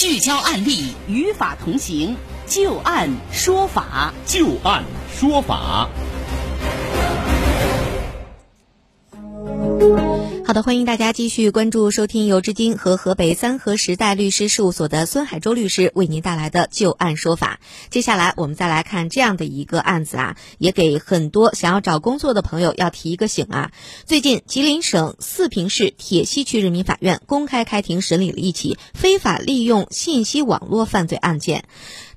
聚焦案例，与法同行，就案说法，就案说法。欢迎大家继续关注收听由知金和河北三和时代律师事务所的孙海洲律师为您带来的就案说法。接下来我们再来看这样的一个案子啊，也给很多想要找工作的朋友要提一个醒啊。最近，吉林省四平市铁西区人民法院公开开庭审理了一起非法利用信息网络犯罪案件。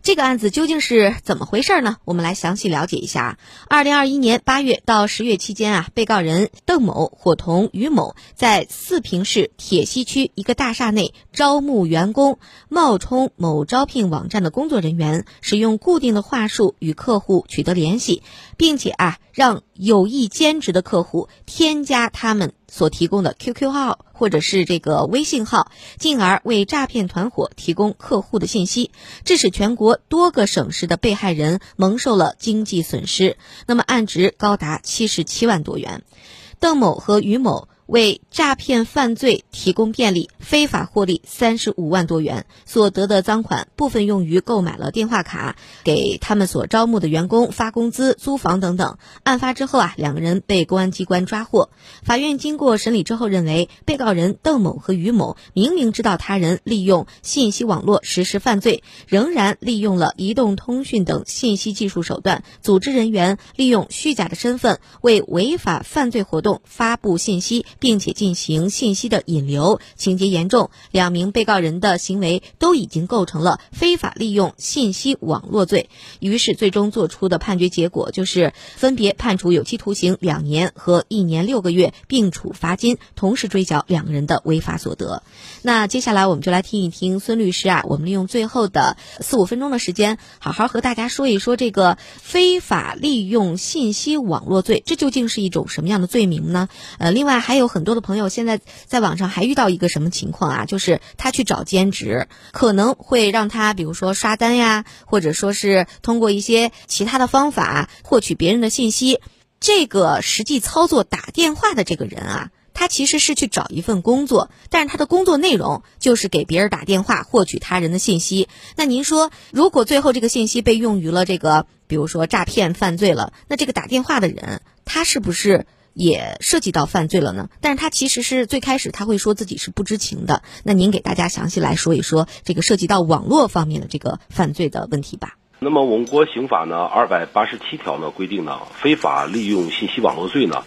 这个案子究竟是怎么回事呢？我们来详细了解一下。二零二一年八月到十月期间啊，被告人邓某伙同于某在四平市铁西区一个大厦内招募员工，冒充某招聘网站的工作人员，使用固定的话术与客户取得联系，并且啊，让有意兼职的客户添加他们。所提供的 QQ 号或者是这个微信号，进而为诈骗团伙提供客户的信息，致使全国多个省市的被害人蒙受了经济损失，那么案值高达七十七万多元。邓某和于某。为诈骗犯罪提供便利，非法获利三十五万多元，所得的赃款部分用于购买了电话卡，给他们所招募的员工发工资、租房等等。案发之后啊，两个人被公安机关抓获。法院经过审理之后认为，被告人邓某和于某明明知道他人利用信息网络实施犯罪，仍然利用了移动通讯等信息技术手段，组织人员利用虚假的身份为违法犯罪活动发布信息。并且进行信息的引流，情节严重。两名被告人的行为都已经构成了非法利用信息网络罪，于是最终作出的判决结果就是分别判处有期徒刑两年和一年六个月，并处罚金，同时追缴两个人的违法所得。那接下来我们就来听一听孙律师啊，我们利用最后的四五分钟的时间，好好和大家说一说这个非法利用信息网络罪，这究竟是一种什么样的罪名呢？呃，另外还有。很多的朋友现在在网上还遇到一个什么情况啊？就是他去找兼职，可能会让他比如说刷单呀，或者说是通过一些其他的方法获取别人的信息。这个实际操作打电话的这个人啊，他其实是去找一份工作，但是他的工作内容就是给别人打电话获取他人的信息。那您说，如果最后这个信息被用于了这个，比如说诈骗犯罪了，那这个打电话的人他是不是？也涉及到犯罪了呢，但是他其实是最开始他会说自己是不知情的。那您给大家详细来说一说这个涉及到网络方面的这个犯罪的问题吧。那么我们国刑法呢二百八十七条呢规定呢，非法利用信息网络罪呢，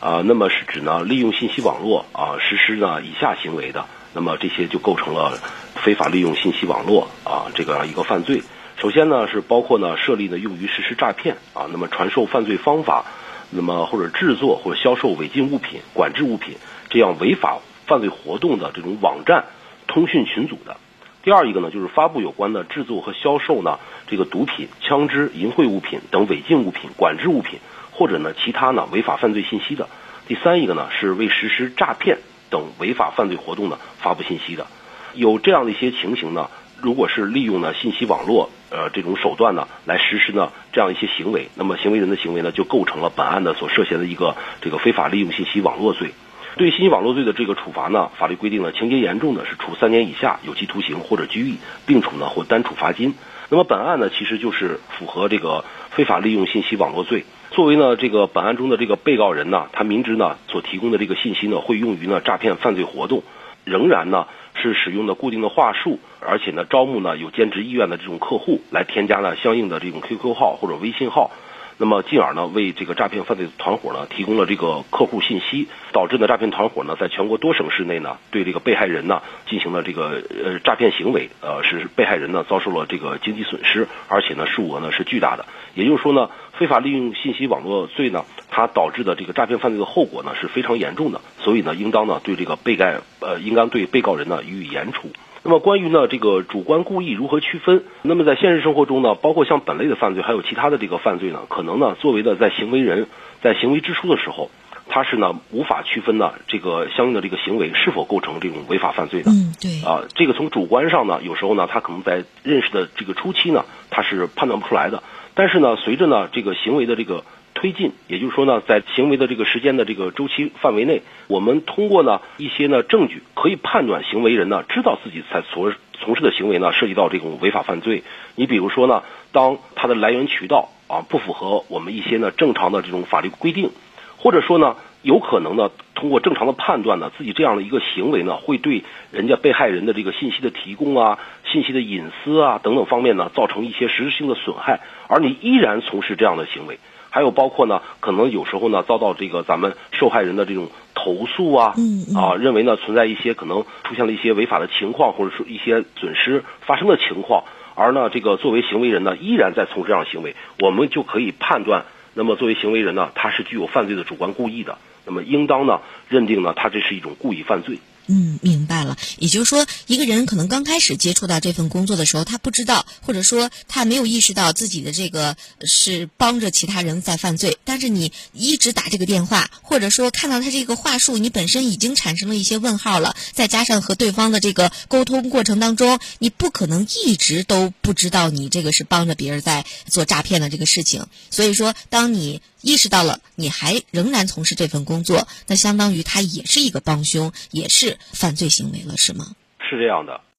啊，那么是指呢利用信息网络啊实施呢以下行为的，那么这些就构成了非法利用信息网络啊这个一个犯罪。首先呢是包括呢设立呢用于实施诈骗啊，那么传授犯罪方法。那么或者制作或者销售违禁物品、管制物品这样违法犯罪活动的这种网站、通讯群组的。第二一个呢，就是发布有关的制作和销售呢这个毒品、枪支、淫秽物品等违禁物品、管制物品或者呢其他呢违法犯罪信息的。第三一个呢，是为实施诈骗等违法犯罪活动呢发布信息的。有这样的一些情形呢。如果是利用呢信息网络呃这种手段呢来实施呢这样一些行为，那么行为人的行为呢就构成了本案的所涉嫌的一个这个非法利用信息网络罪。对信息网络罪的这个处罚呢，法律规定呢情节严重的是处三年以下有期徒刑或者拘役，并处呢或单处罚金。那么本案呢其实就是符合这个非法利用信息网络罪。作为呢这个本案中的这个被告人呢，他明知呢所提供的这个信息呢会用于呢诈骗犯罪活动，仍然呢。是使用的固定的话术，而且呢，招募呢有兼职意愿的这种客户来添加呢相应的这种 QQ 号或者微信号。那么，进而呢，为这个诈骗犯罪团伙呢提供了这个客户信息，导致呢诈骗团伙呢在全国多省市内呢对这个被害人呢进行了这个呃诈骗行为，呃使被害人呢遭受了这个经济损失，而且呢数额呢是巨大的。也就是说呢，非法利用信息网络罪呢，它导致的这个诈骗犯罪的后果呢是非常严重的，所以呢，应当呢对这个被害呃应当对被告人呢予以严处。那么关于呢这个主观故意如何区分？那么在现实生活中呢，包括像本类的犯罪，还有其他的这个犯罪呢，可能呢作为的在行为人在行为之初的时候，他是呢无法区分呢这个相应的这个行为是否构成这种违法犯罪的。嗯，对。啊，这个从主观上呢，有时候呢他可能在认识的这个初期呢，他是判断不出来的。但是呢，随着呢这个行为的这个。推进，也就是说呢，在行为的这个时间的这个周期范围内，我们通过呢一些呢证据，可以判断行为人呢知道自己在所从事的行为呢涉及到这种违法犯罪。你比如说呢，当它的来源渠道啊不符合我们一些呢正常的这种法律规定，或者说呢。有可能呢，通过正常的判断呢，自己这样的一个行为呢，会对人家被害人的这个信息的提供啊、信息的隐私啊等等方面呢，造成一些实质性的损害，而你依然从事这样的行为，还有包括呢，可能有时候呢，遭到这个咱们受害人的这种投诉啊，啊，认为呢存在一些可能出现了一些违法的情况，或者说一些损失发生的情况，而呢，这个作为行为人呢，依然在从事这样的行为，我们就可以判断，那么作为行为人呢，他是具有犯罪的主观故意的。那么，应当呢认定呢，他这是一种故意犯罪。嗯，明白了。也就是说，一个人可能刚开始接触到这份工作的时候，他不知道，或者说他没有意识到自己的这个是帮着其他人在犯罪。但是你一直打这个电话，或者说看到他这个话术，你本身已经产生了一些问号了。再加上和对方的这个沟通过程当中，你不可能一直都不知道你这个是帮着别人在做诈骗的这个事情。所以说，当你意识到了，你还仍然从事这份工作，那相当于他也是一个帮凶，也是犯罪行为了，是吗？是这样的。